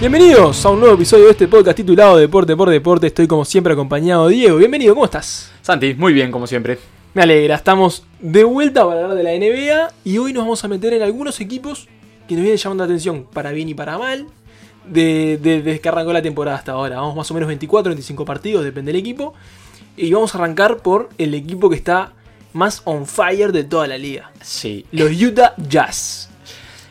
Bienvenidos a un nuevo episodio de este podcast titulado Deporte por Deporte. Estoy como siempre acompañado de Diego. Bienvenido, ¿cómo estás? Santi, muy bien, como siempre. Me alegra, estamos de vuelta para hablar de la NBA y hoy nos vamos a meter en algunos equipos que nos vienen llamando la atención, para bien y para mal, de- de- desde que arrancó la temporada hasta ahora. Vamos más o menos 24, 25 partidos, depende del equipo. Y vamos a arrancar por el equipo que está más on fire de toda la liga. Sí. Los Utah Jazz.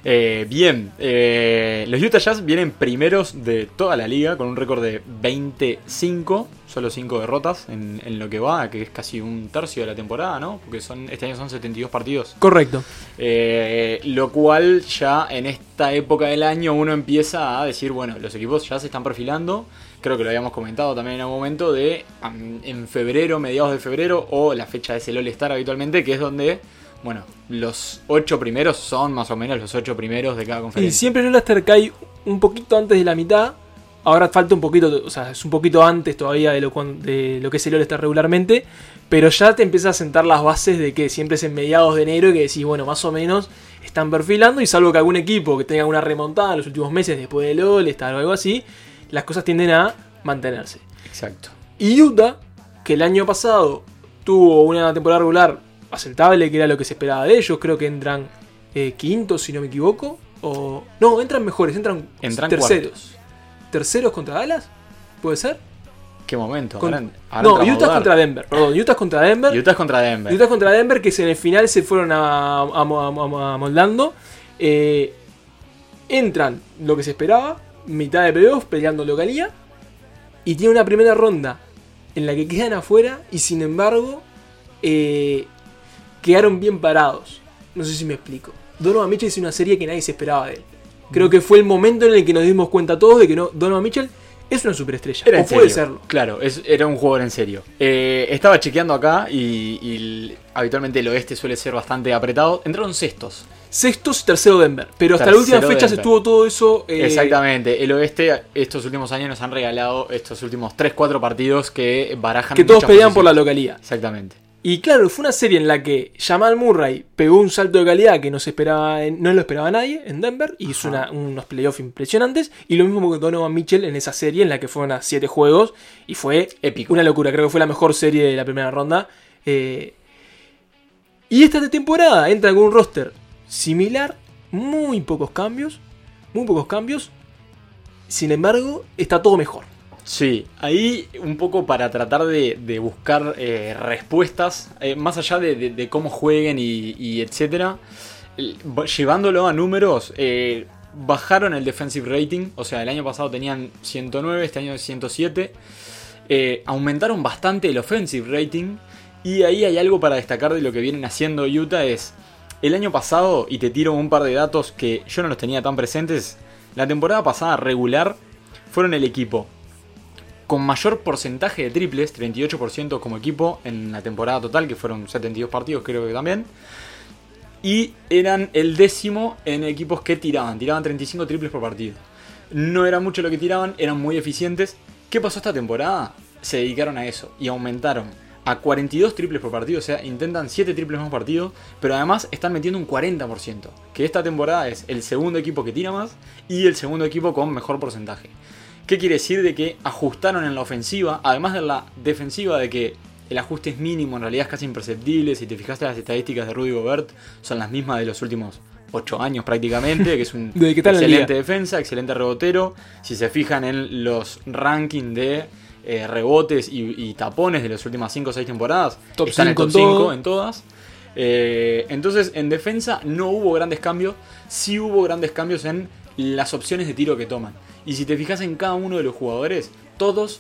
Eh, bien, eh, los Utah Jazz vienen primeros de toda la liga con un récord de 25, solo 5 derrotas en, en lo que va, que es casi un tercio de la temporada, ¿no? Porque son este año son 72 partidos. Correcto. Eh, lo cual ya en esta época del año uno empieza a decir, bueno, los equipos ya se están perfilando. Creo que lo habíamos comentado también en algún momento de en febrero, mediados de febrero, o la fecha es el All-Star habitualmente, que es donde, bueno, los ocho primeros son más o menos los ocho primeros de cada Y conferencia. siempre el All-Star cae un poquito antes de la mitad. Ahora falta un poquito, o sea, es un poquito antes todavía de lo, de lo que es el All-Star regularmente. Pero ya te empiezas a sentar las bases de que siempre es en mediados de enero y que decís, bueno, más o menos están perfilando. Y salvo que algún equipo que tenga una remontada en los últimos meses después del All-Star o algo así, las cosas tienden a mantenerse. Exacto. Y Utah, que el año pasado tuvo una temporada regular aceptable, que era lo que se esperaba de ellos, creo que entran eh, quintos, si no me equivoco. O, no, entran mejores, entran, Entran terceros. ¿Terceros contra Dallas? ¿Puede ser? ¿Qué momento? Con- Ahora- ahora no, Utah contra Denver, perdón, Utah contra Denver. Utah contra Denver. Utah contra Denver, que en el final se fueron amoldando. Eh, entran lo que se esperaba, mitad de playoffs, peleando localía. Y tiene una primera ronda en la que quedan afuera y sin embargo eh, quedaron bien parados. No sé si me explico. Donovan Mitchell hizo una serie que nadie se esperaba de él. Creo que fue el momento en el que nos dimos cuenta todos de que no, Donovan Mitchell es una superestrella. Era o puede serio. serlo. Claro, es- era un jugador en serio. Eh, estaba chequeando acá y, habitualmente el oeste suele ser bastante apretado. Entraron sextos. Sextos y tercero Denver. Pero hasta la última fecha se estuvo todo eso. eh, Exactamente. El oeste estos últimos años nos han regalado estos últimos 3-4 partidos que barajan Que todos pelean por la posiciones. localidad. Exactamente. Y claro, fue una serie en la que Jamal Murray pegó un salto de calidad que no, se esperaba no lo esperaba nadie en Denver y hizo una- unos playoffs impresionantes. Y lo mismo con Donovan Mitchell en esa serie en la que fueron a 7 juegos y fue Épico. una locura. Creo que fue la mejor serie de la primera ronda. Eh, y esta temporada entra con un roster similar, muy pocos cambios, muy pocos cambios. Sin embargo, está todo mejor. Sí, ahí un poco para tratar de, buscar eh, respuestas, eh, más allá de, cómo jueguen y, etcétera, llevándolo a números, eh, bajaron el defensive rating, o sea, el año pasado tenían 109, este año es 107, eh, aumentaron bastante el offensive rating, y ahí hay algo para destacar de lo que vienen haciendo Utah es, el año pasado, y te tiro un par de datos que yo no los tenía tan presentes, la temporada pasada regular fueron el equipo con mayor porcentaje de triples, 38% como equipo en la temporada total, que fueron 72 partidos creo que también. Y eran el décimo en equipos que tiraban, tiraban 35 triples por partido. No era mucho lo que tiraban, eran muy eficientes. ¿Qué pasó esta temporada? Se dedicaron a eso y aumentaron a 42 triples por partido, o sea, intentan 7 triples más partido, pero además están metiendo un 40%, que esta temporada es el segundo equipo que tira más y el segundo equipo con mejor porcentaje. ¿Qué quiere decir de que ajustaron en la ofensiva, además de la defensiva, de que el ajuste es mínimo, en realidad es casi imperceptible? Si te fijaste las estadísticas de Rudy Gobert, son las mismas de los últimos 8 años prácticamente, que es un excelente defensa, excelente rebotero. Si se fijan en los rankings de eh, rebotes y, y tapones de las últimas 5 o 6 temporadas, Top están en top en 5 todo. en todas. Eh, entonces, en defensa no hubo grandes cambios, sí hubo grandes cambios en las opciones de tiro que toman. Y si te fijas en cada uno de los jugadores, todos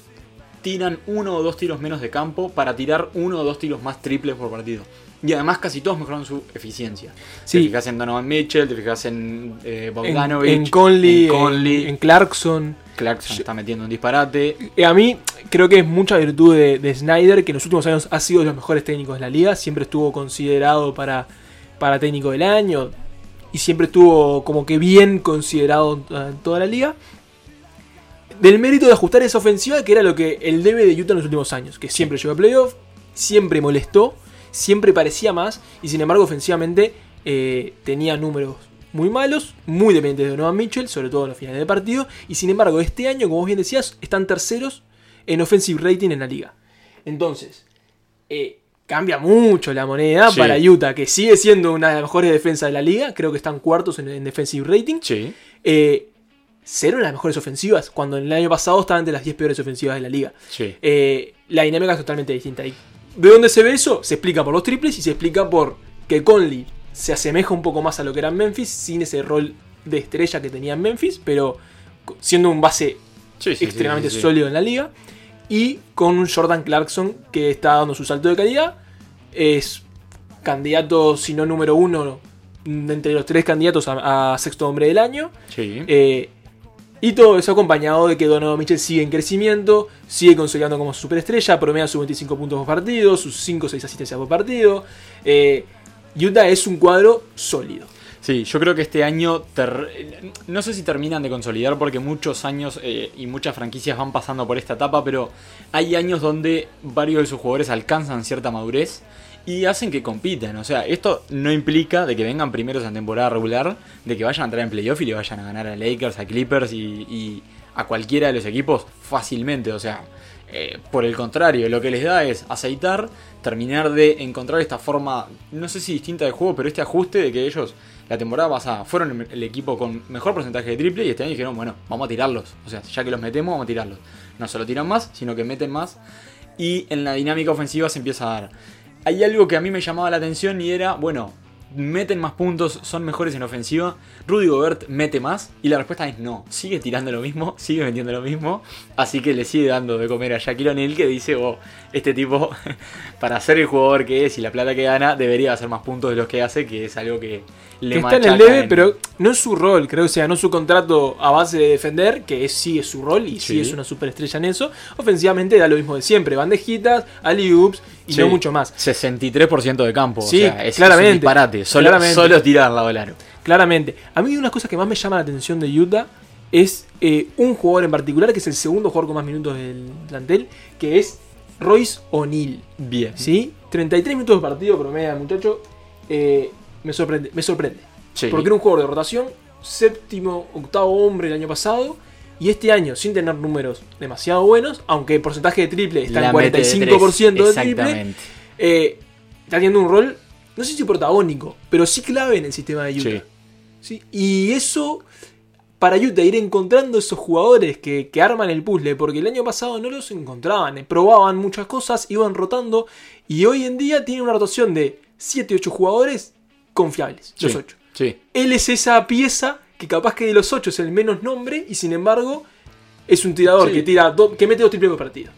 tiran uno o dos tiros menos de campo para tirar uno o dos tiros más triples por partido. Y además casi todos mejoraron su eficiencia. Sí. Te fijas en Donovan Mitchell, te fijas en eh, Bogdanovich, en Conley, en Conley. en, en Clarkson. Clarkson está metiendo un disparate. Eh, A mí creo que es mucha virtud de, de Snyder, que en los últimos años ha sido de los mejores técnicos de la liga. Siempre estuvo considerado para, para técnico del año. Y siempre estuvo como que bien considerado en toda la liga. Del mérito de ajustar esa ofensiva, que era lo que el debe de Utah en los últimos años. Que siempre llegó a playoff, siempre molestó, siempre parecía más. Y sin embargo, ofensivamente eh, tenía números muy malos, muy dependientes de Donovan Mitchell, sobre todo en los finales de partido. Y sin embargo, este año, como vos bien decías, están terceros en offensive rating en la liga. Entonces, eh, cambia mucho la moneda Sí. para Utah, que sigue siendo una de las mejores defensas de la liga. Creo que están cuartos en, en defensive rating. Sí. Eh, una de las mejores ofensivas, cuando en el año pasado estaban entre las 10 peores ofensivas de la liga. Sí. Eh, la dinámica es totalmente distinta. ¿Y ¿De dónde se ve eso? Se explica por los triples y se explica por que Conley se asemeja un poco más a lo que era en Memphis, sin ese rol de estrella que tenía en Memphis, pero siendo un base Sí, extremadamente sólido en la liga. Y con un Jordan Clarkson que está dando su salto de calidad. Es candidato, si no número uno, entre los tres candidatos a, a sexto hombre del año. Sí. Eh, y todo eso acompañado de que Donovan Mitchell sigue en crecimiento, sigue consolidando como superestrella, promedia sus 25 puntos por partido, sus 5 o 6 asistencias por partido. Eh, Utah es un cuadro sólido. Sí, yo creo que este año, no sé si terminan de consolidar porque muchos años eh, y muchas franquicias van pasando por esta etapa, pero hay años donde varios de sus jugadores alcanzan cierta madurez y hacen que compiten. O sea, esto no implica de que vengan primeros en temporada regular, de que vayan a entrar en playoff y le vayan a ganar a Lakers, a Clippers y, y a cualquiera de los equipos fácilmente. O sea, eh, por el contrario, lo que les da es aceitar, terminar de encontrar esta forma, no sé si distinta de juego, pero este ajuste de que ellos la temporada pasada fueron el equipo con mejor porcentaje de triple y este año dijeron, bueno, vamos a tirarlos. O sea, ya que los metemos, vamos a tirarlos. No solo tiran más, sino que meten más. Y en la dinámica ofensiva se empieza a dar. Hay algo que a mí me llamaba la atención y era, bueno, meten más puntos, son mejores en ofensiva. Rudy Gobert mete más y la respuesta es no. Sigue tirando lo mismo, sigue metiendo lo mismo. Así que le sigue dando de comer a Shaquille O'Neal que dice, oh, este tipo, para ser el jugador que es y la plata que gana, debería hacer más puntos de los que hace, que es algo que le que está en el en- pero no es su rol, creo, sea, no es su contrato a base de defender, que es, sí es su rol y sí, Sí. es una superestrella en eso. Ofensivamente da lo mismo de siempre, bandejitas, alley-oops y Sí, no mucho más. 63% de campo. Sí, o sea, es, claramente, es un disparate. Solo, claramente. solo tirar del aro. Claramente. A mí una de las cosas que más me llama la atención de Utah es eh, un jugador en particular, que es el segundo jugador con más minutos del plantel, que es Royce O'Neal. Bien. ¿Sí? 33 minutos de partido promedio, muchacho. Eh, me sorprende. Me sorprende. Sí. Porque era un jugador de rotación, séptimo, octavo hombre el año pasado. Y este año, sin tener números demasiado buenos, aunque el porcentaje de triple está La en mete de 45% de, tres, triple, eh, está teniendo un rol, no sé si protagónico, pero sí clave en el sistema de Utah. Sí. ¿sí? Y eso, para Utah, ir encontrando esos jugadores que, que arman el puzzle, porque el año pasado no los encontraban, eh, probaban muchas cosas, iban rotando, y hoy en día tiene una rotación de 7-8 jugadores confiables, los Sí. 8. Sí. Él es esa pieza que capaz que de los 8 es el menos nombre, y sin embargo, es un tirador Sí. que, tira do- que mete dos triples por partido.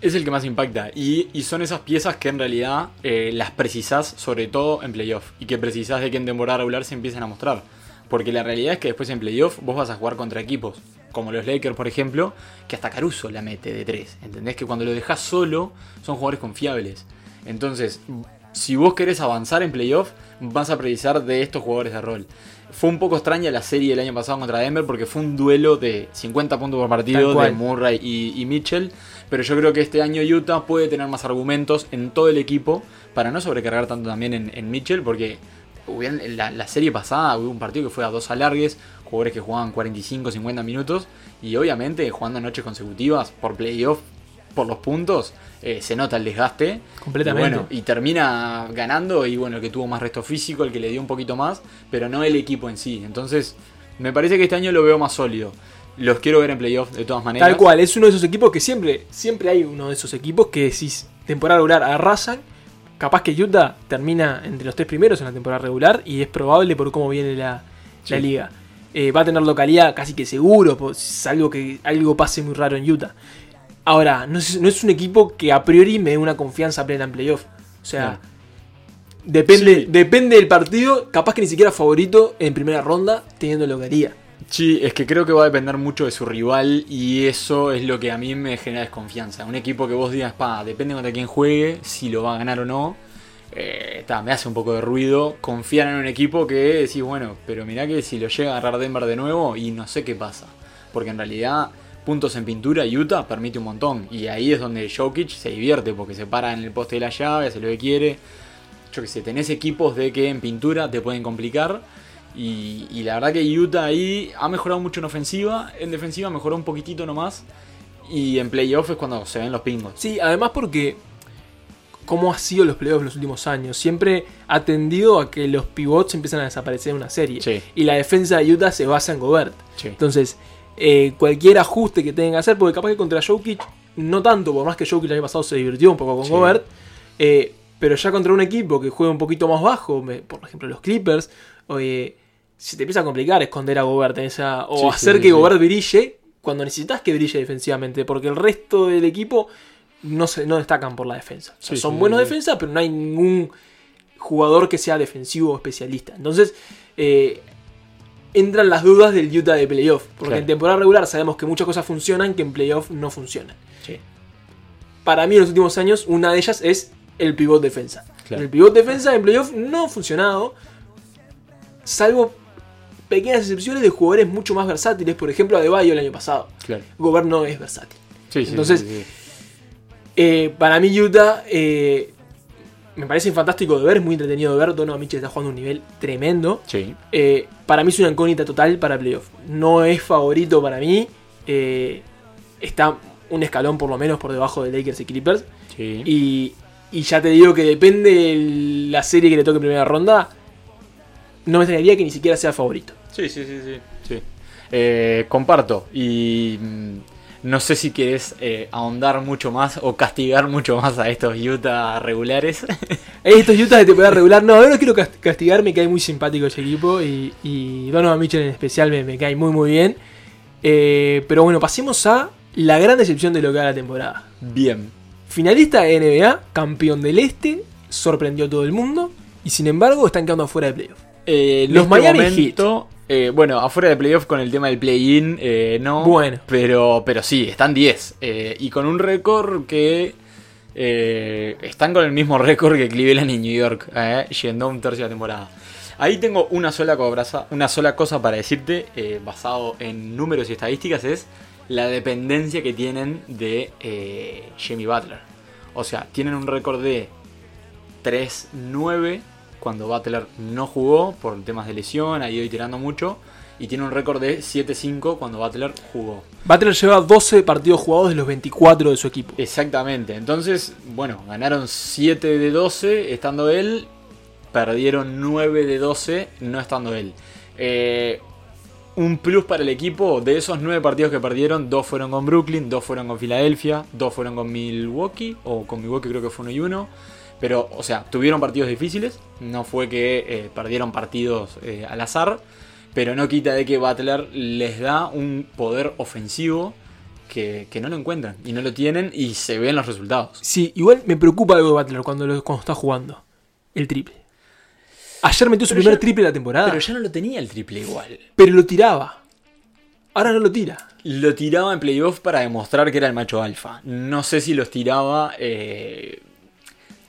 Es el que más impacta. Y, y son esas piezas que en realidad eh, las precisás, sobre todo en playoff. Y que precisás de que en temporada regular se empiecen a mostrar. Porque la realidad es que después en playoff vos vas a jugar contra equipos. Como los Lakers, por ejemplo, que hasta Caruso la mete de 3. ¿Entendés? Que cuando lo dejas solo, son jugadores confiables. Entonces, si vos querés avanzar en playoff, vas a precisar de estos jugadores de rol. Fue un poco extraña la serie del año pasado contra Denver porque fue un duelo de 50 puntos por partido de. Murray y, y Mitchell. Pero yo creo que este año Utah puede tener más argumentos en todo el equipo para no sobrecargar tanto también en, en Mitchell. Porque en la, la serie pasada hubo un partido que fue a dos alargues, jugadores que jugaban 45, 50 minutos. Y obviamente jugando noches consecutivas por playoff, por los puntos, eh, se nota el desgaste. Completamente. Y, bueno, y termina ganando y bueno, el que tuvo más resto físico, el que le dio un poquito más, pero no el equipo en sí. Entonces, me parece que este año lo veo más sólido. Los quiero ver en playoff de todas maneras. Tal cual, es uno de esos equipos que siempre, siempre hay uno de esos equipos que si temporada regular arrasan, capaz que Utah termina entre los tres primeros en la temporada regular y es probable por cómo viene la, la liga. Eh, va a tener localidad casi que seguro, pues, salvo que algo pase muy raro en Utah. Ahora, no es, no es un equipo que a priori me dé una confianza plena en playoff. O sea, depende, Sí. depende del partido, capaz que ni siquiera favorito en primera ronda, teniendo localidad. Sí, es que creo que va a depender mucho de su rival y eso es lo que a mí me genera desconfianza. Un equipo que vos digas, pa, depende contra quién juegue, si lo va a ganar o no. eh, ta, me hace un poco de ruido confiar en un equipo que decís, bueno, pero mirá que si lo llega a agarrar Denver de nuevo y no sé qué pasa. Porque en realidad, puntos en pintura, Utah permite un montón. Y ahí es donde Jokic se divierte porque se para en el poste de la llave, hace lo que quiere. Yo que sé, tenés equipos de que en pintura te pueden complicar. Y, y la verdad que Utah ahí ha mejorado mucho en ofensiva, en defensiva mejoró un poquitito nomás. Y en playoff es cuando se ven los pingos. Sí, además porque cómo ha sido los playoffs los últimos años. Siempre ha tendido a que los pivots empiezan a desaparecer en una serie. Sí. Y la defensa de Utah se basa en Gobert. Sí. Entonces, eh, cualquier ajuste que tengan que hacer, porque capaz que contra Jokic, no tanto, por más que Jokic el año pasado se divirtió un poco con Sí. Gobert, eh, pero ya contra un equipo que juega un poquito más bajo, por ejemplo los Clippers, oye, si te empieza a complicar esconder a Gobert en esa, o Sí, hacer sí, que. Gobert brille cuando necesitas que brille defensivamente, porque el resto del equipo no, se, no destacan por la defensa. O sea, Sí, son buenos defensas, pero no hay ningún jugador que sea defensivo o especialista. Entonces, eh, entran las dudas del Utah de playoff. Porque Claro. en temporada regular sabemos que muchas cosas funcionan que en playoff no funcionan. Sí. Para mí en los últimos años, una de ellas es el pivot defensa. Claro. El pivot defensa en playoff no ha funcionado, salvo pequeñas excepciones de jugadores mucho más versátiles. Por ejemplo, Adebayo el año pasado. Claro. Gobert no es versátil. Sí, Entonces, sí, sí. Eh, para mí Utah eh, me parece fantástico de ver, es muy entretenido de ver. Donovan Mitchell está jugando a un nivel tremendo. Sí. Eh, para mí es una incógnita total para playoff. No es favorito para mí. eh, está un escalón por lo menos por debajo de Lakers y Clippers. Sí. Y, y ya te digo que depende de la serie que le toque en primera ronda. No me extrañaría que ni siquiera sea favorito. Sí, sí, sí, sí. sí. Eh, comparto. Y mm, no sé si querés eh, ahondar mucho más o castigar mucho más a estos Utah regulares. Estos Utah de temporada regular, no, yo no quiero cast- castigar, me cae muy simpático ese equipo y, y Donovan Mitchell en especial me, me cae muy muy bien. Eh, pero bueno, pasemos a la gran decepción de lo que va la temporada. Bien. Finalista de NBA, campeón del Este, sorprendió a todo el mundo y sin embargo están quedando afuera de playoff. Eh, Los este Miami momento, eh, bueno, afuera de playoff con el tema del play-in, eh, no. Bueno. Pero, pero sí, están 10. eh, y con un récord que. eh, están con el mismo récord que Cleveland y New York, yendo a un tercio de temporada. Ahí tengo una sola, cobraza- una sola cosa para decirte, basado en números y estadísticas, es la dependencia que tienen de Jimmy Butler. O sea, tienen un récord de 3-9 cuando Butler no jugó por temas de lesión, ha ido tirando mucho. Y tiene un récord de 7-5 cuando Butler jugó. Butler lleva 12 partidos jugados de los 24 de su equipo. Exactamente. Entonces, bueno, ganaron 7 de 12 estando él. Perdieron 9 de 12 no estando él. Eh, un plus para el equipo. De esos 9 partidos que perdieron, 2 fueron con Brooklyn, 2 fueron con Filadelfia, 2 fueron con Milwaukee. O con Milwaukee creo que fue uno y uno. Pero, o sea, tuvieron partidos difíciles. No fue que eh, perdieron partidos eh, al azar. Pero no quita de que Butler les da un poder ofensivo que, que no lo encuentran y no lo tienen y se ven los resultados. Sí, igual me preocupa algo de Butler cuando, lo- cuando está jugando. El triple. Ayer metió su Pero primer ya- triple de la temporada. Pero ya no lo tenía el triple igual. pero lo tiraba. Ahora no lo tira. Lo tiraba en playoff para demostrar que era el macho alfa. No sé si los tiraba. eh,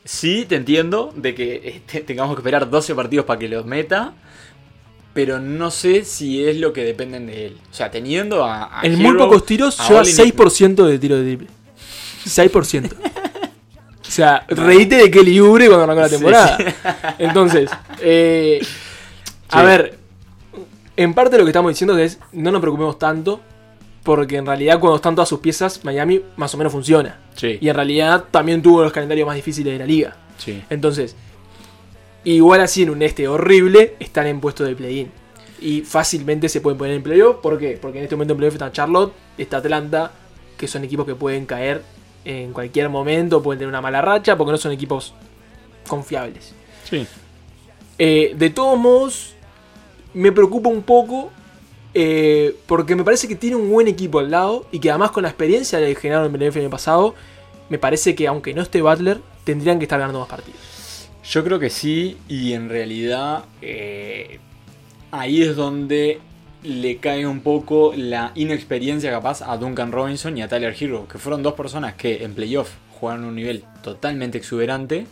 Sí, te entiendo de que este, tengamos que esperar 12 partidos para que los meta. Pero no sé si es lo que dependen de él. O sea, teniendo a. a En Hero, muy pocos tiros a lleva Olenek- 6% de tiro de triple. 6%. o sea, reíte de Kelly Oubre cuando arrancó la Sí, temporada. Entonces, eh, a Sí. ver, en parte lo que estamos diciendo es no nos preocupemos tanto. Porque en realidad cuando están todas sus piezas, Miami más o menos funciona. Sí, Y en realidad también tuvo los calendarios más difíciles de la liga. sí. Entonces, igual así en un este horrible, están en puesto de play-in. Y fácilmente se pueden poner en playoff. ¿Por qué? Porque en este momento en playoff está Charlotte, está Atlanta, que son equipos que pueden caer en cualquier momento, pueden tener una mala racha, porque no son equipos confiables. Sí. Eh, de todos modos, me preocupa un poco. Eh, porque me parece que tiene un buen equipo al lado. Y que además con la experiencia que generaron en el año pasado. Me parece que aunque no esté Butler, tendrían que estar ganando más partidos. Yo creo que sí, y en realidad eh, ahí es donde le cae un poco la inexperiencia capaz a Duncan Robinson y a Tyler Hero, que fueron dos personas que en playoff jugaron un nivel totalmente exuberante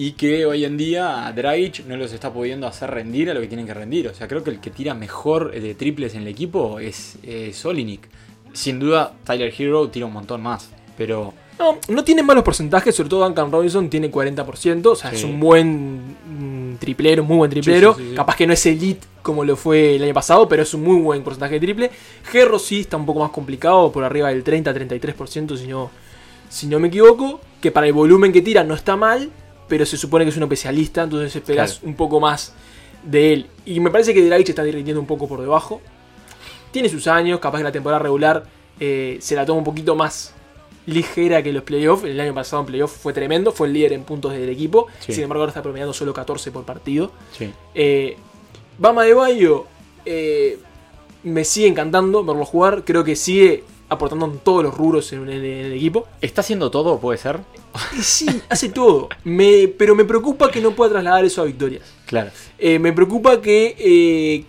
y que hoy en día a Dragic no los está pudiendo hacer rendir a lo que tienen que rendir. O sea, creo que el que tira mejor de triples en el equipo es, Olinik. Sin duda, Tyler Hero tira un montón más, pero No, no tiene malos porcentajes, sobre todo Duncan Robinson tiene 40%, o sea, Sí. es un buen mm, triplero, muy buen triplero. Sí, sí. Capaz que no es elite como lo fue el año pasado, pero es un muy buen porcentaje de triple. Gerro sí está un poco más complicado, por arriba del 30-33%, si no, si no me equivoco. Que para el volumen que tira no está mal, pero se supone que es un especialista, entonces esperas Claro. un poco más de él. Y me parece que Dragic está rindiendo un poco por debajo. Tiene sus años, capaz que la temporada regular eh, se la toma un poquito más ligera que los playoffs. El año pasado en playoffs fue tremendo, fue el líder en puntos del equipo. Sí. Sin embargo, ahora está promediando solo 14 por partido. Sí. Eh, Bama de Bayo eh, me sigue encantando verlo jugar. Creo que sigue aportando en todos los rubros en, en- en el equipo. ¿Está haciendo todo? ¿Puede ser? Sí, hace todo. Me, pero me preocupa que no pueda trasladar eso a victorias. Claro. Eh, me preocupa que, eh,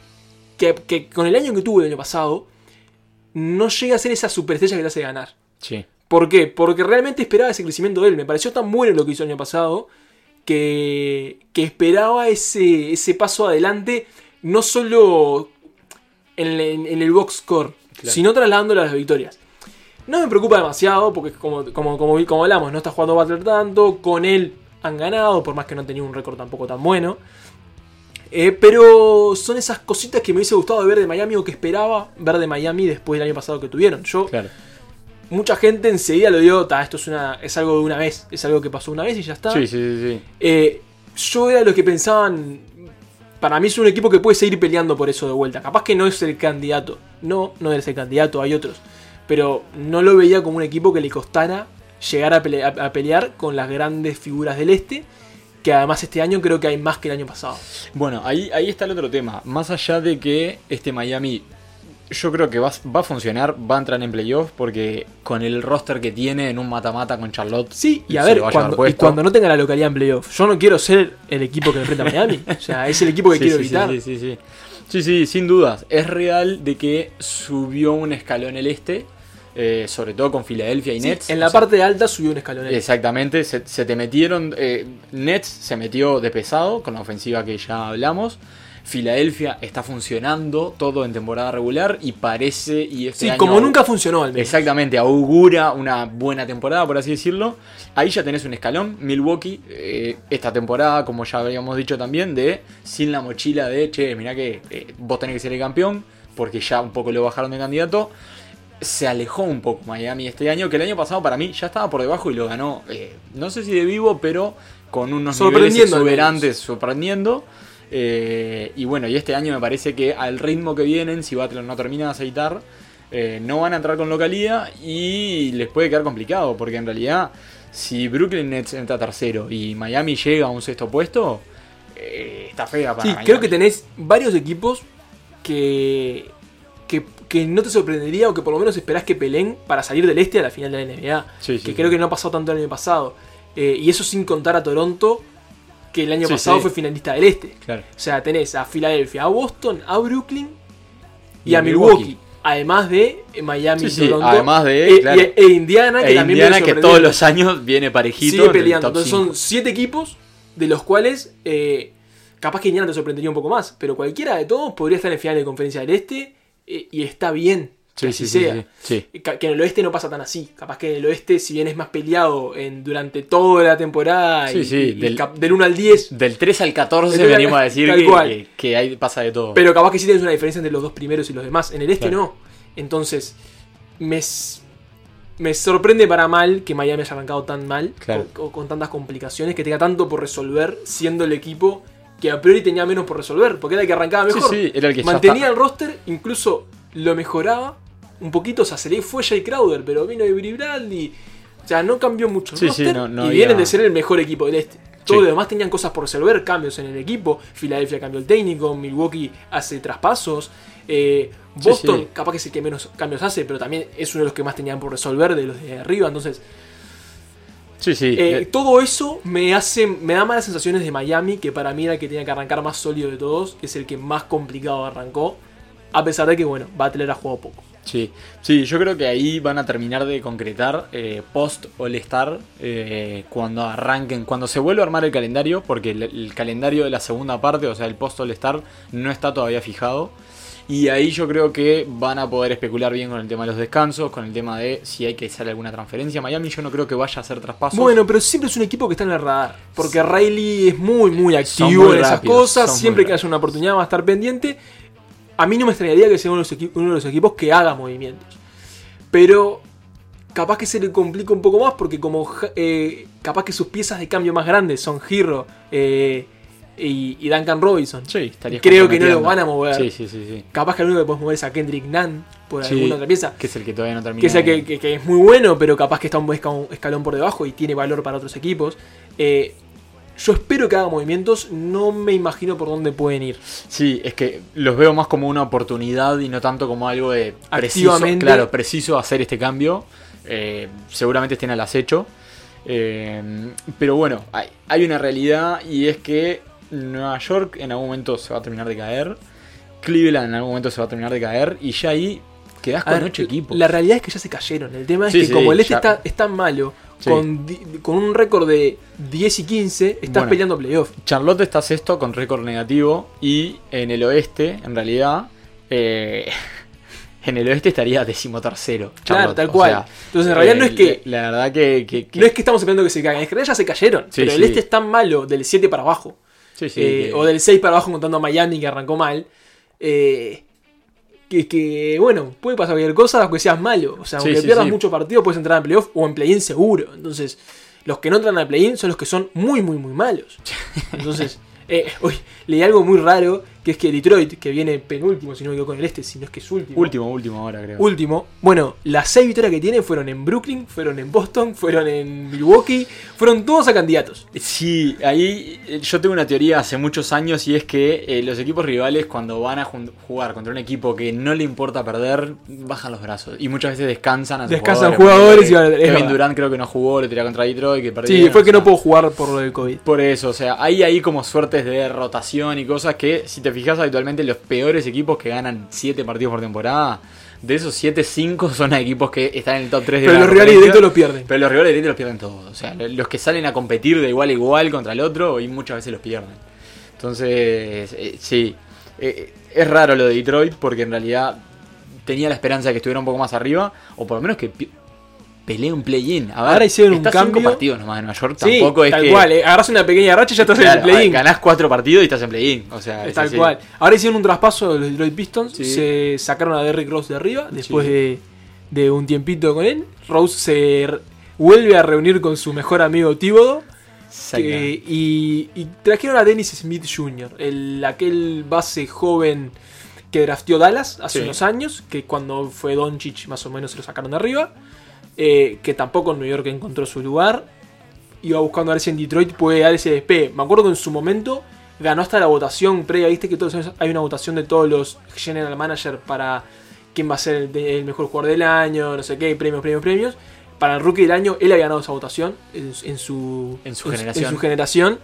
que, que con el año que tuvo el año pasado, no llegue a ser esa superestrella que te hace ganar. Sí. ¿Por qué? Porque realmente esperaba ese crecimiento de él. Me pareció tan bueno lo que hizo el año pasado que, que esperaba ese, ese paso adelante, no solo en, el- en- en el box score, Claro. sino trasladándolo a las victorias. No me preocupa demasiado, porque como, como, como, como hablamos, no está jugando Butler tanto, con él han ganado, por más que no tenía un récord tampoco tan bueno. Eh, pero son esas cositas que me hubiese gustado ver de Miami o que esperaba ver de Miami después del año pasado que tuvieron. Yo Claro. mucha gente enseguida lo dio, "Ta, esto es, una, es algo de una vez, es algo que pasó una vez y ya está. Sí, sí, sí, sí. Eh, yo era lo que pensaban, para mí es un equipo que puede seguir peleando por eso de vuelta. Capaz que no es el candidato, no, no es el candidato, hay otros. Pero no lo veía como un equipo que le costara llegar a, pele- a- a pelear con las grandes figuras del este, que además este año creo que hay más que el año pasado. Bueno, ahí, ahí está el otro tema. Más allá de que este Miami, yo creo que va, va a funcionar, va a entrar en playoff, porque con el roster que tiene en un mata-mata con Charlotte. Sí, y a ver, a cuando, y cuando no tenga la localidad en playoff, yo no quiero ser el equipo que enfrenta a Miami. O sea, es el equipo que Sí, quiero sí, evitar. Sí, sí, sí, sí. Sí, sí, sin dudas. Es real de que subió un escalón el este, eh, sobre todo con Filadelfia y Sí, Nets. en O la sea, parte alta subió un escalón. Exactamente, se, se te metieron. eh, Nets se metió de pesado con la ofensiva que ya hablamos. Filadelfia está funcionando todo en temporada regular y parece. Y este Sí, año- como nunca funcionó al menos. Exactamente, augura una buena temporada, por así decirlo. Ahí ya tenés un escalón. Milwaukee, eh, esta temporada, como ya habíamos dicho también, de sin la mochila de che, mirá que eh, vos tenés que ser el campeón, porque ya un poco lo bajaron de candidato. Se alejó un poco Miami este año, que el año pasado para mí ya estaba por debajo y lo ganó, eh, no sé si de vivo, pero con unos niveles exuberantes, sorprendiendo. Eh, y bueno, y este año me parece que al ritmo que vienen, si Butler no termina de aceitar, eh, no van a entrar con localía y les puede quedar complicado, porque en realidad, si Brooklyn Nets entra tercero y Miami llega a un sexto puesto, eh, está fea para Sí, Miami. creo que tenés varios equipos que, que, que no te sorprendería o que por lo menos esperás que peleen para salir del este a la final de la NBA. Sí, sí, que sí. creo que no ha pasado tanto el año pasado. Y eso sin contar a Toronto, que el año Sí, pasado sí. fue finalista del este. Claro. O sea, tenés a Filadelfia, a Boston, a Brooklyn y, Y a Milwaukee. Milwaukee. Además de Miami Sí, Toronto. además de, E, claro. y- e Indiana, que E también Indiana que todos los años viene parejito. sigue peleando. Entonces cinco. son siete equipos de los cuales eh, capaz que Indiana te sorprendería un poco más. Pero cualquiera de todos podría estar en final de conferencia del este eh, y está bien que Sí, así sí, sí, sea. sí, sí. Que en el oeste no pasa tan así. Capaz que en el oeste, si bien es más peleado en, durante toda la temporada Sí, y, sí, del- cap- del 1 al 10, Del 3 al 14 Del tres al- venimos a decir que, que, que ahí pasa de todo. pero capaz que sí tienes una diferencia entre los dos primeros y los demás. En el este Claro. no. Entonces, me, me sorprende para mal que Miami haya arrancado tan mal, Claro. o, o con tantas complicaciones, que tenga tanto por resolver, siendo el equipo que a priori tenía menos por resolver, porque era el que arrancaba Sí, mejor. sí, era el que Mantenía el roster, incluso lo mejoraba un poquito, o sea, se le fue Jay Crowder, pero vino Avery Bradley. O sea, no cambió mucho el Sí, sí, roster no- no y había- vienen de ser el mejor equipo del este. Todos Sí. los demás tenían cosas por resolver, cambios en el equipo. Filadelfia cambió el técnico, Milwaukee hace traspasos. eh, Boston, capaz que es el que menos cambios hace, pero también es uno de los que más tenían por resolver de los de arriba. Entonces, Sí, sí. eh, eh, todo eso me hace, me da malas sensaciones de Miami, que para mí era el que tenía que arrancar más sólido de todos, es el que más complicado arrancó. A pesar de que, bueno, Butler ha jugado poco. Sí, sí, yo creo que ahí van a terminar de concretar eh, post All-Star eh, cuando arranquen, cuando se vuelva a armar el calendario, porque el, el calendario de la segunda parte, o sea, el post All-Star, no está todavía fijado. Y ahí yo creo que van a poder especular bien con el tema de los descansos, con el tema de si hay que hacer alguna transferencia. Miami yo no creo que vaya a hacer traspasos. Bueno, pero siempre es un equipo que está en el radar. Porque Riley es muy, muy activo muy en esas rápidos, cosas. Siempre que haya una oportunidad va a estar pendiente. A mí no me extrañaría que sea uno de los, equi- uno de los equipos que haga movimientos. Pero capaz que se le complica un poco más porque como eh, capaz que sus piezas de cambio más grandes son Hero eh, y, y Duncan Robinson. sí, Creo que no lo van a mover. Sí, sí, sí. sí. Capaz que el único que puedes mover es a Kendrick Nunn por Sí, alguna otra pieza. Que es el que todavía no termina. Que, que, de- que- que es muy bueno, pero capaz que está un buen escalón por debajo y tiene valor para otros equipos. Eh, yo espero que haga movimientos, no me imagino por dónde pueden ir. Sí, es que los veo más como una oportunidad y no tanto como algo de preciso, Activamente. claro, preciso hacer este cambio. Eh, seguramente estén al acecho. Eh, pero bueno, hay, hay una realidad y es que Nueva York en algún momento se va a terminar de caer. Cleveland en algún momento se va a terminar de caer. Y ya ahí quedás con ver, 8 equipos. La realidad es que ya se cayeron. El tema es Sí, que sí, como el este ya. está, es tan malo, Sí. con, con un récord de 10 y 15, estás Bueno. peleando playoff. Charlotte está sexto con récord negativo y en el oeste, en realidad, eh, en el oeste estaría decimotercero. Claro, Charlotte. tal O cual. sea, Entonces en realidad no eh, es que... La, la verdad que... que- que- No es que estamos esperando que se caigan, es que ya se cayeron. Sí, pero el sí. este es tan malo del 7 para abajo. sí, sí, eh, o del 6 para abajo contando a Miami que arrancó mal. eh, que, que, bueno, puede pasar cualquier cosa aunque seas malo. O sea, aunque sí, pierdas sí. muchos partidos, puedes entrar en playoff o en play-in seguro. Entonces, los que no entran al play-in son los que son muy, muy, muy malos. Entonces, eh, uy, leí algo muy raro, que es que Detroit, que viene penúltimo, si no me equivoco, en el este, si no es que es último. Último, último ahora creo. Último. Bueno, las seis victorias que tiene fueron en Brooklyn, fueron en Boston, fueron en Milwaukee, fueron todos a candidatos. Sí, ahí eh, yo tengo una teoría hace muchos años y es que eh, los equipos rivales cuando van a jugar contra un equipo que no le importa perder, bajan los brazos y muchas veces descansan a sus Descansan jugadores. jugadores y van a- Kevin verdad. Durant creo que no jugó, le tiró contra Detroit que perdió. Sí, fue que no puedo jugar por lo del COVID. Por eso, o sea, hay ahí como suertes de rotación y cosas que, si te fijas habitualmente, los peores equipos que ganan 7 partidos por temporada, de esos 7, 5 son equipos que están en el top 3 de Pero la los rivales directos lo pierden. Pero los rivales directos los pierden todos. O sea, los que salen a competir de igual a igual contra el otro, y muchas veces los pierden. Entonces, eh, sí. Eh, es raro lo de Detroit porque en realidad tenía la esperanza de que estuviera un poco más arriba, o por lo menos que pelee un play-in. Ahora hicieron un cinco cambio. partidos nomás en Nueva York. Sí, Tampoco es tal que. cual. eh, agarras una pequeña racha y ya estás Claro, en el play-in. Ganás cuatro partidos y estás en play-in. O sea, Es Tal cual. Ahora hicieron un traspaso de los Detroit Pistons. Sí. Se sacaron a Derrick Rose de arriba después Sí. de, de un tiempito con él. Rose se vuelve a reunir con su mejor amigo. Exactamente. que- y, y trajeron a Dennis Smith Jr., el, aquel base joven que drafteó Dallas hace Sí. unos años, que cuando fue Doncic más o menos se lo sacaron de arriba, eh, que tampoco en New York encontró su lugar, iba buscando a ver si en Detroit puede dar ese despegue. Me acuerdo que en su momento ganó hasta la votación previa, viste que todos los años hay una votación de todos los general manager para quién va a ser el, mejor jugador del año, no sé qué, premios, premios, premios. Para el rookie del año, él ha ganado esa votación en, en su, En su generación. su generación.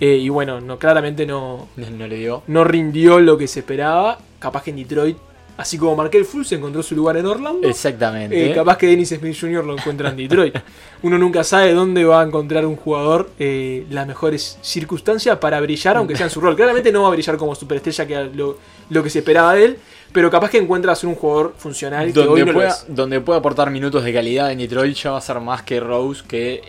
Eh, y bueno, no, claramente no, No, no le dio. no rindió lo que se esperaba. Capaz que en Detroit, así como Markel Fultz encontró su lugar en Orlando. Exactamente. Eh, capaz que Dennis Smith Jr. lo encuentra en Detroit. Uno nunca sabe dónde va a encontrar un jugador eh, las mejores circunstancias para brillar, aunque sea en su rol. Claramente no va a brillar como superestrella, que lo, lo que se esperaba de él, pero capaz que encuentra ser un jugador funcional que hoy donde, no pueda, donde pueda aportar minutos de calidad en Detroit ya va a ser más que Rose, que eh,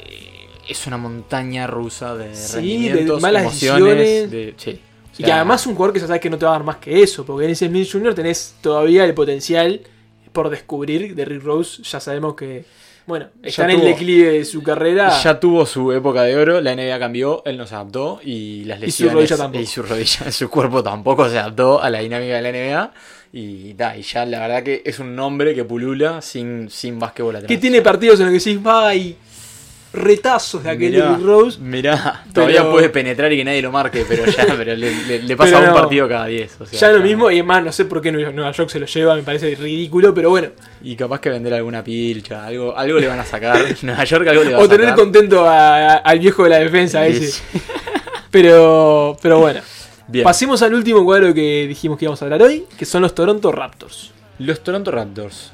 es una montaña rusa de Sí, rendimientos, de malas emociones. de- sí. O Y además un jugador que ya sabes que no te va a dar más que eso, porque Dennis Smith Jr. tenés todavía el potencial por descubrir de Rick Rose. Ya sabemos que, bueno, está en el tuvo- declive de su carrera. Ya tuvo su época de oro, la NBA cambió, él no se adaptó y las Y su lesiones rodilla tampoco. y su rodilla, su cuerpo tampoco se adaptó a la dinámica de la NBA y, da, y ya la verdad que es un nombre que pulula sin, sin básquetbol atrás. que tiene partidos en los que decís, va, y retazos de aquel Mirá, Rose. mirá, todavía Pero- puede penetrar y que nadie lo marque, pero ya pero le, le- le pasa Pero un partido cada 10. o sea, Ya lo mismo, y además no sé por qué Nueva York se lo lleva, me parece ridículo, pero bueno. Y capaz que vender alguna pilcha, algo, algo le van a sacar. Nueva York algo le va a O sacar. tener contento a- a- al viejo de la defensa ese. Pero, pero bueno. Bien. Pasemos al último cuadro que dijimos que íbamos a hablar hoy, que son los Toronto Raptors. Los Toronto Raptors.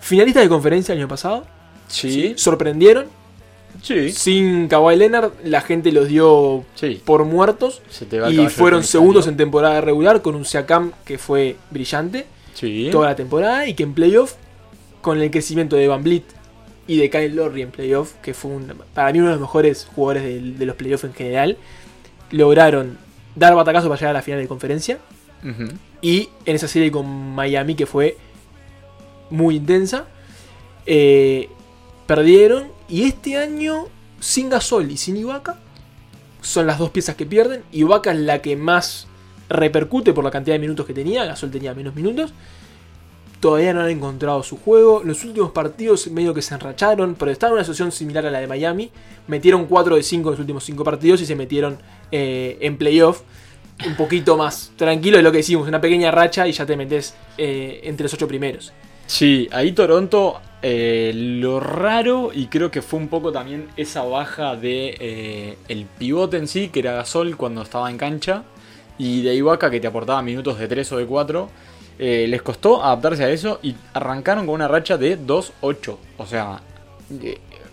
Finalistas de conferencia el año pasado. Sí. Sorprendieron. Sí, Sin Kawhi Leonard, la gente los dio sí. por muertos. Se te va el Y fueron segundos en temporada regular con un Siakam que fue brillante Sí. toda la temporada. Y que en playoff, con el crecimiento de Van Vliet y de Kyle Lowry en playoff, que fue un- para mí uno de los mejores jugadores de, los playoffs en general, lograron dar batacazo para llegar a la final de conferencia. Y en esa serie con Miami, que fue muy intensa, eh, perdieron. Y este año, sin Gasol y sin Ibaka, son las dos piezas que pierden. Ibaka es la que más repercute por la cantidad de minutos que tenía. Gasol tenía menos minutos. Todavía no han encontrado su juego. Los últimos partidos medio que se enracharon, pero estaban en una situación similar a la de Miami. Metieron 4 de 5 en los últimos 5 partidos y se metieron eh, en playoff un poquito más tranquilo de lo que decimos, una pequeña racha y ya te metes eh, entre los 8 primeros. Sí, ahí Toronto, eh, lo raro, y creo que fue un poco también esa baja de eh, el pivote en sí, que era Gasol cuando estaba en cancha, y de Ibaka que te aportaba minutos de 3 o de 4. eh, les costó adaptarse a eso y arrancaron con una racha de 2-8. O sea,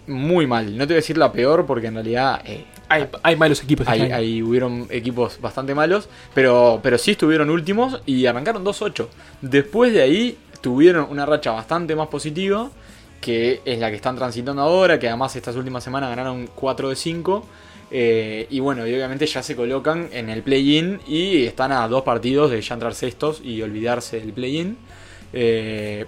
muy mal. No te voy a decir la peor porque en realidad Hay, hay malos equipos. este Ahí, año. ahí hubieron equipos bastante malos, pero, pero sí estuvieron últimos y arrancaron 2-8. Después de ahí tuvieron una racha bastante más positiva, que es la que están transitando ahora, que además estas últimas semanas ganaron 4 de 5. eh, y bueno, y obviamente ya se colocan en el play-in y están a dos partidos de ya entrar sextos y olvidarse del play-in. Eh,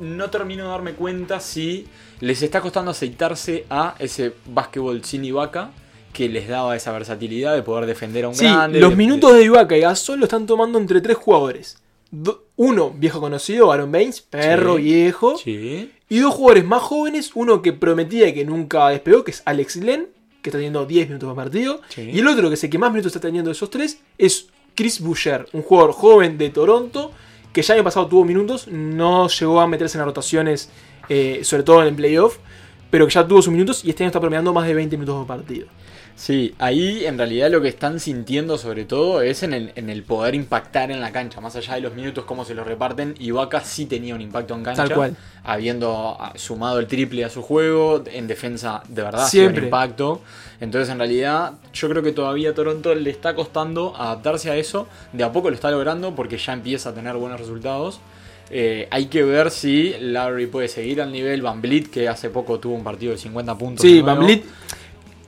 no termino de darme cuenta si les está costando aceitarse a ese básquetbol sin Ibaka que les daba esa versatilidad de poder defender a un Sí, grande. los de- minutos de Ibaka y Gasol lo están tomando entre tres jugadores. Do- uno, viejo conocido, Aaron Baines, perro Sí. viejo. Sí. Y dos jugadores más jóvenes, uno que prometía que nunca despegó, que es Alex Len, que está teniendo 10 minutos por partido. Sí. Y el otro que es el que más minutos está teniendo de esos tres es Chris Boucher, un jugador joven de Toronto, que ya el año pasado tuvo minutos, no llegó a meterse en las rotaciones, eh, sobre todo en el playoff, pero que ya tuvo sus minutos y este año está promediando más de 20 minutos por partido. Sí, ahí en realidad lo que están sintiendo sobre todo es en el, en el poder impactar en la cancha, más allá de los minutos, cómo se los reparten. Ibaka sí tenía un impacto en cancha, Tal cual. habiendo ah, sumado el triple a su juego, en defensa de verdad Siempre. un impacto. Entonces en realidad yo creo que todavía a Toronto le está costando adaptarse a eso, de a poco lo está logrando porque ya empieza a tener buenos resultados. Eh, hay que ver si Larry puede seguir al nivel Van Vliet, que hace poco tuvo un partido de 50 puntos. Sí. Van Vliet.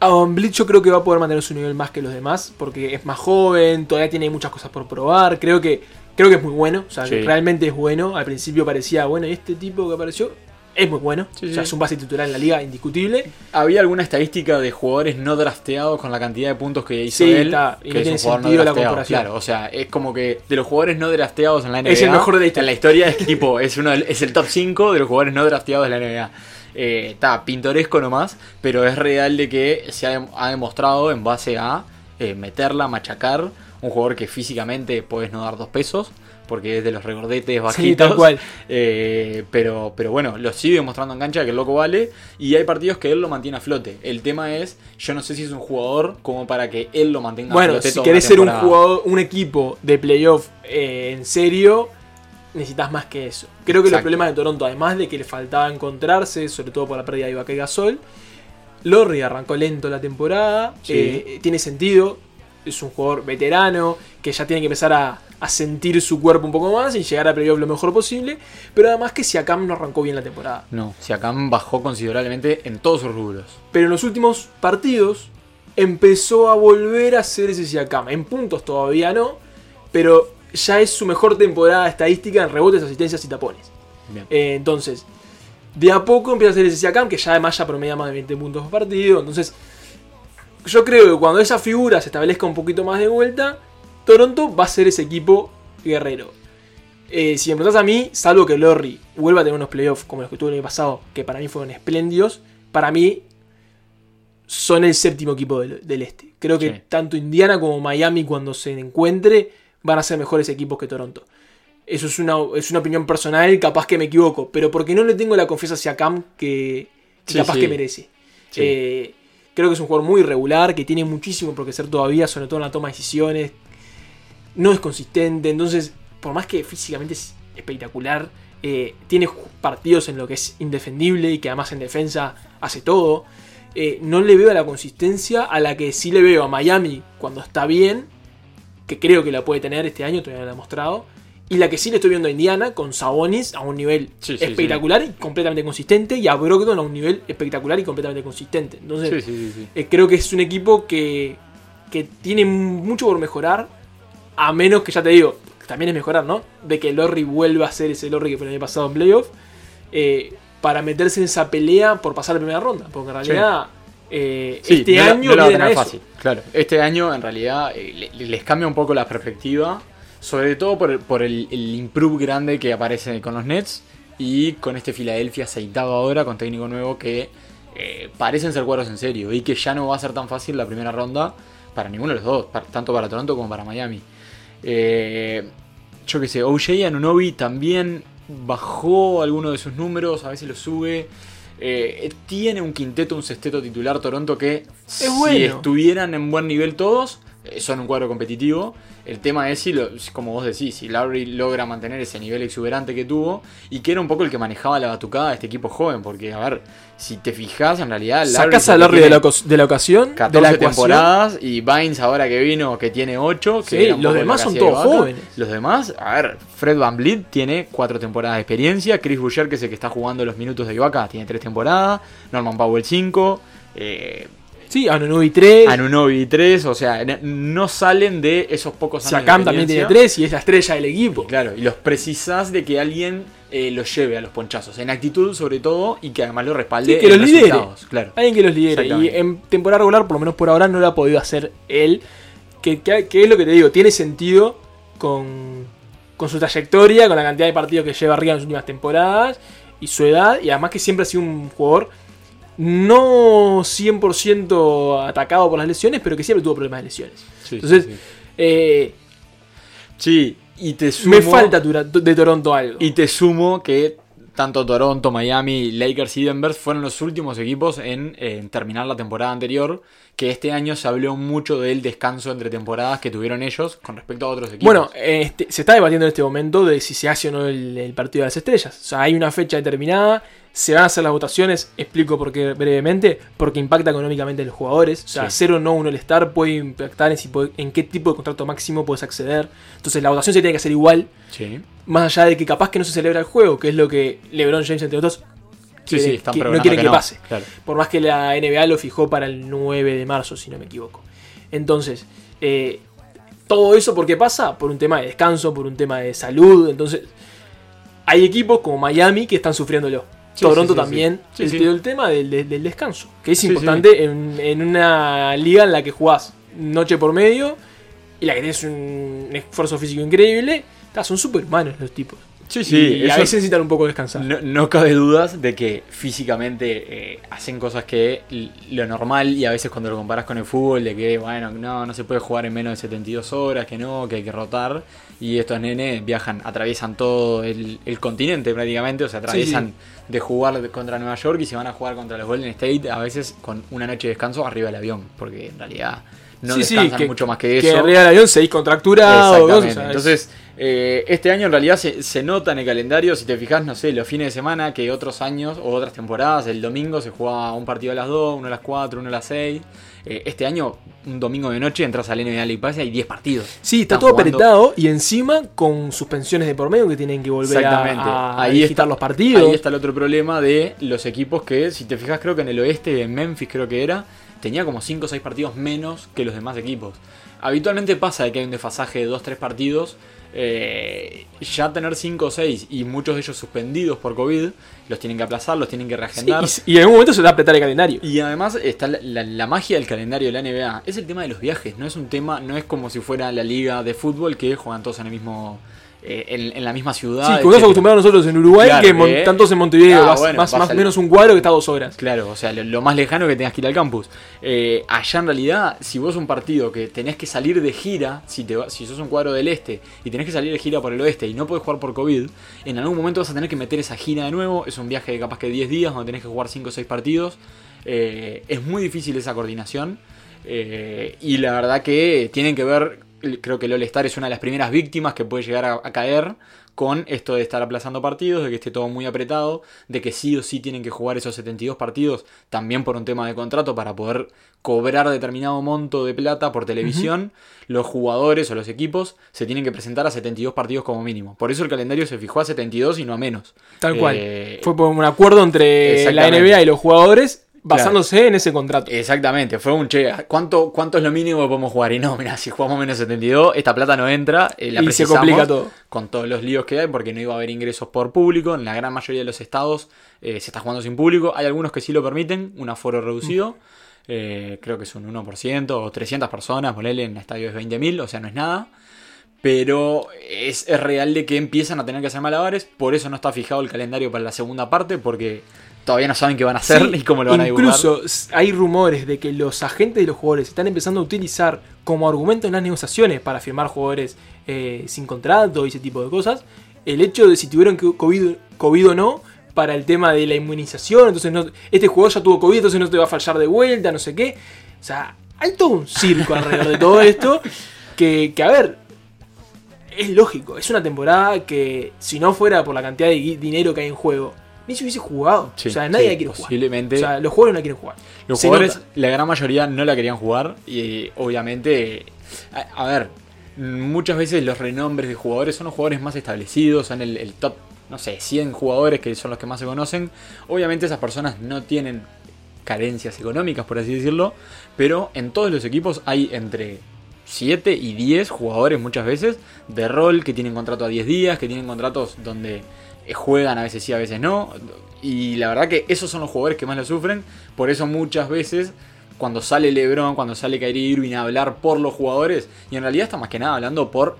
Van Vliet yo creo que va a poder mantener su nivel más que los demás, porque es más joven, todavía tiene muchas cosas por probar. Creo que, creo que es muy bueno, o sea, que realmente es bueno. Al principio parecía, bueno, y este tipo que apareció es muy bueno. Sí, o sea, sí. es un base titular en la liga, indiscutible. Había alguna estadística de jugadores no drafteados con la cantidad de puntos que hizo él. está, y que no es tiene sentido la drafteado. comparación. Claro, o sea, es como que de los jugadores no drafteados en la NBA. Es el mejor de la historia. En la historia es tipo, es, uno, es el top 5 de los jugadores no drafteados de la NBA. Eh, Está pintoresco nomás, pero es real de que se ha, dem- ha demostrado en base a eh, meterla, machacar. Un jugador que físicamente puedes no dar dos pesos. Porque es de los regordetes bajitos. Sí, tal cual. Eh, pero, pero bueno, lo sigue demostrando en cancha que el loco vale. Y hay partidos que él lo mantiene a flote. El tema es, yo no sé si es un jugador como para que él lo mantenga a Bueno, flote. si querés ser un jugador, un equipo de playoff eh, en serio, necesitas más que eso. Creo que los problemas de Toronto, además de que le faltaba encontrarse, sobre todo por la pérdida de Ibaka y Gasol, Lorry arrancó lento la temporada, Sí. eh, tiene sentido, es un jugador veterano que ya tiene que empezar a, a sentir su cuerpo un poco más y llegar a playoff lo mejor posible, pero además que Siakam no arrancó bien la temporada. No, Siakam bajó considerablemente en todos sus rubros. Pero en los últimos partidos empezó a volver a ser ese Siakam. En puntos todavía no, pero ya es su mejor temporada estadística en rebotes, asistencias y tapones. Eh, entonces, de a poco empieza a ser ese Siakam, que ya además ya promedia más de 20 puntos por partido. Entonces, yo creo que cuando esa figura se establezca un poquito más de vuelta, Toronto va a ser ese equipo guerrero. Eh, si me preguntás a mí, salvo que Lorry vuelva a tener unos playoffs como los que tuvo el año pasado, que para mí fueron espléndidos, para mí son el séptimo equipo del, del este. Creo que Sí. tanto Indiana como Miami cuando se encuentre van a ser mejores equipos que Toronto. Eso es una, es una opinión personal, capaz que me equivoco, pero porque no le tengo la confianza hacia Cam que, Sí, capaz sí. que merece. Sí. Eh, creo que es un jugador muy irregular, que tiene muchísimo por crecer todavía, sobre todo en la toma de decisiones. No es consistente, entonces, por más que físicamente es espectacular, eh, tiene partidos en lo que es indefendible y que además en defensa hace todo. Eh, no le veo la consistencia a la que sí le veo a Miami cuando está bien, que creo que la puede tener este año, todavía no la ha demostrado. Y la que sí le estoy viendo a Indiana con Sabonis a un nivel Sí, sí, espectacular y completamente consistente. Y a Brogdon a un nivel espectacular y completamente consistente. Entonces, eh, creo que es un equipo que, que tiene mucho por mejorar. A menos que ya te digo, también es mejorar, ¿no? De que Lorry vuelva a ser ese Lorry que fue el año pasado en playoff. eh, para meterse en esa pelea por pasar la primera ronda. Porque en realidad, eh, Sí, este no la- año no la va a vienen a tener eso. fácil. Claro, este año en realidad eh, le- les cambia un poco la perspectiva, sobre todo por, el- por el, el improve grande que aparece con los Nets y con este Filadelfia aceitado ahora con técnico nuevo que eh, parecen ser cuadros en serio y que ya no va a ser tan fácil la primera ronda para ninguno de los dos, tanto para Toronto como para Miami. Eh, yo qué sé, OJ Anunobi también bajó algunos de sus números, a veces los sube. Eh, tiene un quinteto, un sexteto titular Toronto que si bueno. estuvieran en buen nivel todos, son un cuadro competitivo. El tema es si, lo- como vos decís, si Lowry logra mantener ese nivel exuberante que tuvo y que era un poco el que manejaba la batucada de este equipo joven. Porque, a ver, si te fijas, en realidad. Sacás es a Larry de la, de la ocasión, 14 de la temporadas y Vines ahora que vino que tiene 8. Sí, los demás son todos jóvenes. Los demás, a ver, Fred Van Vliet tiene 4 temporadas de experiencia, Chris Boucher que es el que está jugando los minutos de Ibaka tiene 3 temporadas, Norman Powell 5, eh, Sí, Anunobi 3. Anunobi 3, o sea, no salen de esos pocos años Siakam también tiene experiencia. 3 y es la estrella del equipo. Claro, y los precisás de que alguien eh, los lleve a los ponchazos, en actitud sobre todo, y que además lo respalde Sí, que en los lidere. Claro. Alguien que los lidere. Y en temporada regular, por lo menos por ahora, no lo ha podido hacer él. Que, que- que es lo que te digo, tiene sentido con, con su trayectoria, con la cantidad de partidos que lleva arriba en las últimas temporadas y su edad. Y además que siempre ha sido un jugador no 100% atacado por las lesiones, pero que siempre tuvo problemas de lesiones. Sí, Entonces, sí, sí. eh, Sí, y te sumo, me falta de Toronto algo. Y te sumo que tanto Toronto, Miami, Lakers y Denver fueron los últimos equipos en, en terminar la temporada anterior. Que este año se habló mucho del descanso entre temporadas que tuvieron ellos con respecto a otros equipos. Bueno, este, se está debatiendo en este momento de si se hace o no el, el partido de las estrellas. O sea, hay una fecha determinada, se van a hacer las votaciones, explico por qué brevemente, porque impacta económicamente a los jugadores. O sea, Sí. cero o no uno el estar puede impactar en, si puede- en qué tipo de contrato máximo puedes acceder. Entonces la votación se tiene que hacer igual, sí. más allá de que capaz que no se celebra el juego, que es lo que LeBron James, entre otros, Sí, están que- no quieren que no, pase. claro. Por más que la NBA lo fijó para el 9 de marzo, si no me equivoco. Entonces, eh, todo eso por qué pasa? Por un tema de descanso, por un tema de salud. Entonces, hay equipos como Miami que están sufriéndolo. Sí, Toronto sí, también. el, el tema del, descanso, que es importante En, en una liga en la que jugás noche por medio y la que tienes un esfuerzo físico increíble. son superhumanos los tipos. Sí, y a eso- veces necesitan un poco descansar. No, no cabe dudas de que físicamente eh, hacen cosas que lo normal y a veces cuando lo comparas con el fútbol de que bueno, no, no se puede jugar en menos de 72 horas, que no, que hay que rotar y estos nenes viajan, atraviesan todo el, el continente prácticamente, o sea, atraviesan de jugar contra Nueva York y se van a jugar contra los Golden State a veces con una noche de descanso arriba del avión, porque en realidad no Sí, sí, descansan que- mucho más que Que eso. arriba del avión seguís contracturado. Exactamente. o sea, es- Entonces, eh, este año en realidad se, se nota en el calendario, si te fijas, no sé, los fines de semana, que otros años o otras temporadas, el domingo se jugaba un partido a las 2, uno a las 4, uno a las 6. Eh, este año, un domingo de noche, entras al NBA League Pass y hay 10 partidos. Sí, está Están todo jugando- apretado y encima con suspensiones de por medio que tienen que volver a, Exactamente. a ahí está, los partidos. Ahí está el otro problema de los equipos que, si te fijas, creo que en el oeste, en Memphis creo que era, tenía como 5 o 6 partidos menos que los demás equipos. Habitualmente pasa de que hay un desfasaje de 2-3 partidos. eh, ya tener 5 o 6 y muchos de ellos suspendidos por COVID, los tienen que aplazar, los tienen que Sí, reagendar. y, y en algún momento se va a apretar el calendario. Y además está la, la- la magia del calendario de la NBA. Es el tema de los viajes. No es un tema, no es como si fuera la liga de fútbol que juegan todos en el mismo, eh, en, en la misma ciudad. Sí, como etcétera. estamos acostumbrados nosotros en Uruguay, Claro, que mon- que- tantos en Montevideo, Ah, vas- bueno, más, más o menos un cuadro que está dos horas. Claro, o sea, lo, lo más lejano que tengas que ir al campus. Eh, allá en realidad, si vos un partido que tenés que salir de gira, si, te, si sos un cuadro del este y tenés que salir de gira por el oeste y no podés jugar por COVID, en algún momento vas a tener que meter esa gira de nuevo. Es un viaje de capaz que 10 días donde tenés que jugar 5 o 6 partidos. Eh, es muy difícil esa coordinación. eh, y la verdad que tienen que ver creo que el All-Star es una de las primeras víctimas que puede llegar a, a caer con esto de estar aplazando partidos, de que esté todo muy apretado, de que sí o sí tienen que jugar esos 72 partidos, también por un tema de contrato para poder cobrar determinado monto de plata por televisión, los jugadores o los equipos se tienen que presentar a 72 partidos como mínimo. Por eso el calendario se fijó a 72 y no a menos. Tal cual. Eh, Fue por un acuerdo entre la. NBA y los jugadores basándose en ese contrato. Exactamente, fue un che, ¿cuánto, ¿cuánto es lo mínimo que podemos jugar? Y no, mira, si jugamos menos 72, esta plata no entra, eh, la Y se complica todo. Con todos los líos que hay, porque no iba a haber ingresos por público, en la gran mayoría de los estados eh, se está jugando sin público, hay algunos que sí lo permiten, un aforo reducido, eh, creo que es un 1% o 300 personas, ponele en estadios de 20.000, o sea, no es nada. Pero es, es real de que empiezan a tener que hacer malabares, por eso no está fijado el calendario para la segunda parte, porque todavía no saben qué van a hacer Sí, y cómo lo van a dibujar. Incluso hay rumores de que los agentes de los jugadores están empezando a utilizar como argumento en las negociaciones para firmar jugadores eh, sin contrato y ese tipo de cosas el hecho de si tuvieron COVID, COVID o no para el tema de la inmunización. Entonces, no, este jugador ya tuvo COVID, entonces no te va a fallar de vuelta, no sé qué. O sea, hay todo un circo alrededor de todo esto que, que, a ver, es lógico. Es una temporada que, si no fuera por la cantidad de dinero que hay en juego, se hubiese jugado. Sí, o sea, nadie sí, la quiere jugar. posiblemente. O sea, los jugadores no quieren jugar. Los Se jugadores, nota. la gran mayoría no la querían jugar y obviamente, a, a ver, muchas veces los renombres de jugadores son los jugadores más establecidos, son el, el top, no sé, 100 jugadores que son los que más se conocen. Obviamente esas personas no tienen carencias económicas, por así decirlo, pero en todos los equipos hay entre 7 y 10 jugadores muchas veces de rol que tienen contrato a 10 días, que tienen contratos donde juegan a veces sí, a veces no. Y la verdad que esos son los jugadores que más lo sufren. Por eso muchas veces cuando sale LeBron, cuando sale Kyrie Irving a hablar por los jugadores, y en realidad está más que nada hablando por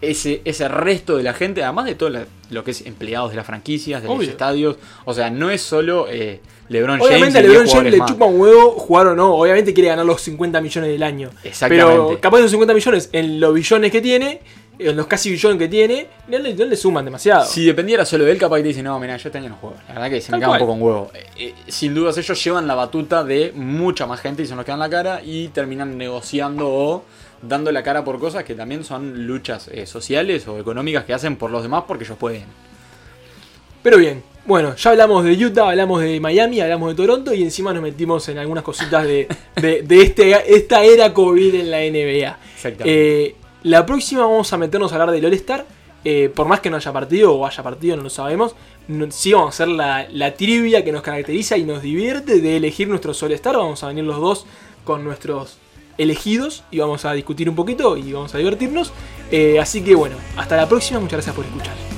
ese, ese resto de la gente, además de todo la- lo que es empleados de las franquicias, de los estadios. O sea, no es solo eh, LeBron James. Obviamente a 10 LeBron James le más. chupa un huevo jugar o no. Obviamente quiere ganar los 50 millones del año. Exactamente. Pero capaz de esos 50 millones en los billones que tiene, en los casi billones que tiene, no le, no le suman demasiado. Si dependiera solo de él, capaz que te dice, no, mira, yo este año no juego. La verdad que se me Tal caga un poco un huevo. Eh, eh, sin dudas ellos llevan la batuta de mucha más gente y son los que dan la cara y terminan negociando o dando la cara por cosas que también son luchas eh, sociales o económicas que hacen por los demás porque ellos pueden. Pero bien, bueno, ya hablamos de Utah, hablamos de Miami, hablamos de Toronto y encima nos metimos en algunas cositas de, de, de este, esta era COVID en la NBA. Exactamente. Eh, la próxima vamos a meternos a hablar del All-Star. Eh, por más que no haya partido o haya partido, no lo sabemos. Sí vamos a hacer la, la trivia que nos caracteriza y nos divierte de elegir nuestros All-Star. Vamos a venir los dos con nuestros elegidos y vamos a discutir un poquito y vamos a divertirnos. Eh, así que bueno, hasta la próxima. Muchas gracias por escuchar.